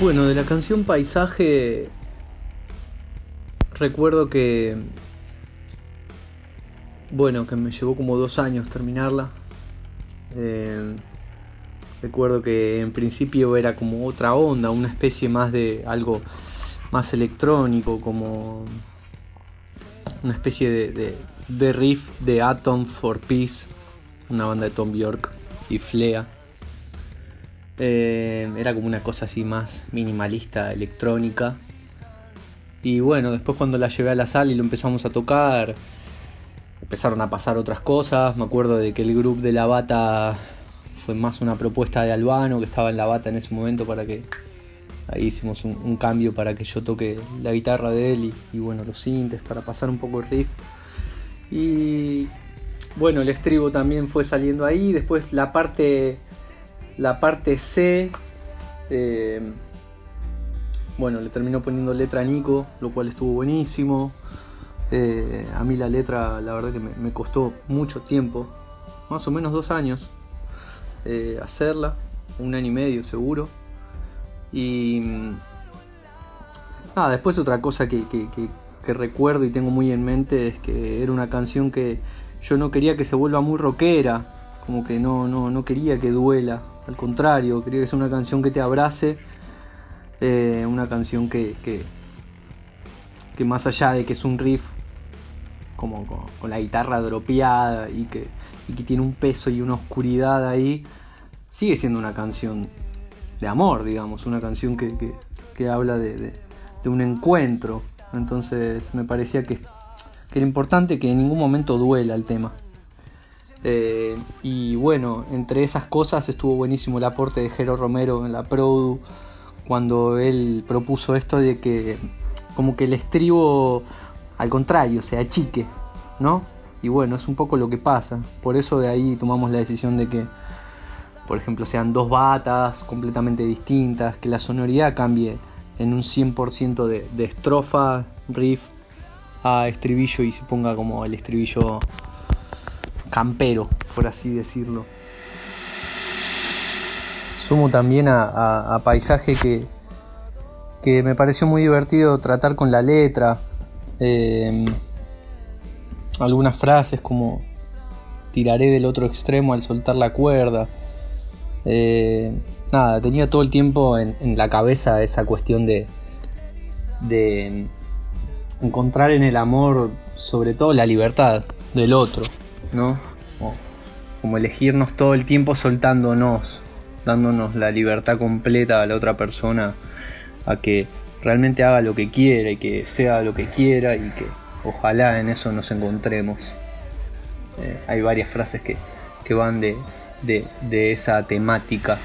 Bueno, de la canción Paisaje recuerdo que bueno, que me llevó como dos años terminarla. Eh, recuerdo que en principio era como otra onda, una especie más de algo más electrónico, como una especie de, de, riff de Atom for Peace, una banda de Tom Bjork y Flea. Eh, era como una cosa así más minimalista, electrónica. Y bueno, después cuando la llevé a la sala y lo empezamos a tocar, empezaron a pasar otras cosas. Me acuerdo de que el grupo de la bata fue más una propuesta de Albano, que estaba en la bata en ese momento para que ahí hicimos un, cambio para que yo toque la guitarra de él y, bueno, los sintes para pasar un poco el riff. Y bueno, el estribo también fue saliendo ahí. Después la parte, la parte C, eh, bueno, le terminó poniendo letra a Nico, lo cual estuvo buenísimo. Eh, a mí la letra, la verdad que me, costó mucho tiempo, más o menos dos años, eh, hacerla, un año y medio seguro. Y nada, después otra cosa que, recuerdo y tengo muy en mente es que era una canción que yo no quería que se vuelva muy rockera, como que no, no, no quería que duela, al contrario, quería que sea una canción que te abrace, eh, una canción que, que, que más allá de que es un riff como con, la guitarra dropeada y que, tiene un peso y una oscuridad ahí, sigue siendo una canción de amor, digamos, una canción que, habla de, un encuentro. Entonces me parecía que, era importante que en ningún momento duela el tema. Eh, y bueno, entre esas cosas estuvo buenísimo el aporte de Jero Romero en la Produ cuando él propuso esto de que como que el estribo al contrario, se achique, ¿no? Y bueno, es un poco lo que pasa. Por eso de ahí tomamos la decisión de que, por ejemplo, sean dos batas completamente distintas, que la sonoridad cambie en un 100% de, de estrofa, riff a estribillo y se ponga como el estribillo campero, por así decirlo. Sumo también a, paisaje que, que me pareció muy divertido tratar con la letra, eh, algunas frases como tiraré del otro extremo al soltar la cuerda. Eh, nada, tenía todo el tiempo en, la cabeza esa cuestión de, de encontrar en el amor sobre todo la libertad del otro, ¿no? como elegirnos todo el tiempo soltándonos, dándonos la libertad completa a la otra persona a que realmente haga lo que quiera y que sea lo que quiera y que ojalá en eso nos encontremos. Eh, hay varias frases que, van de, de, esa temática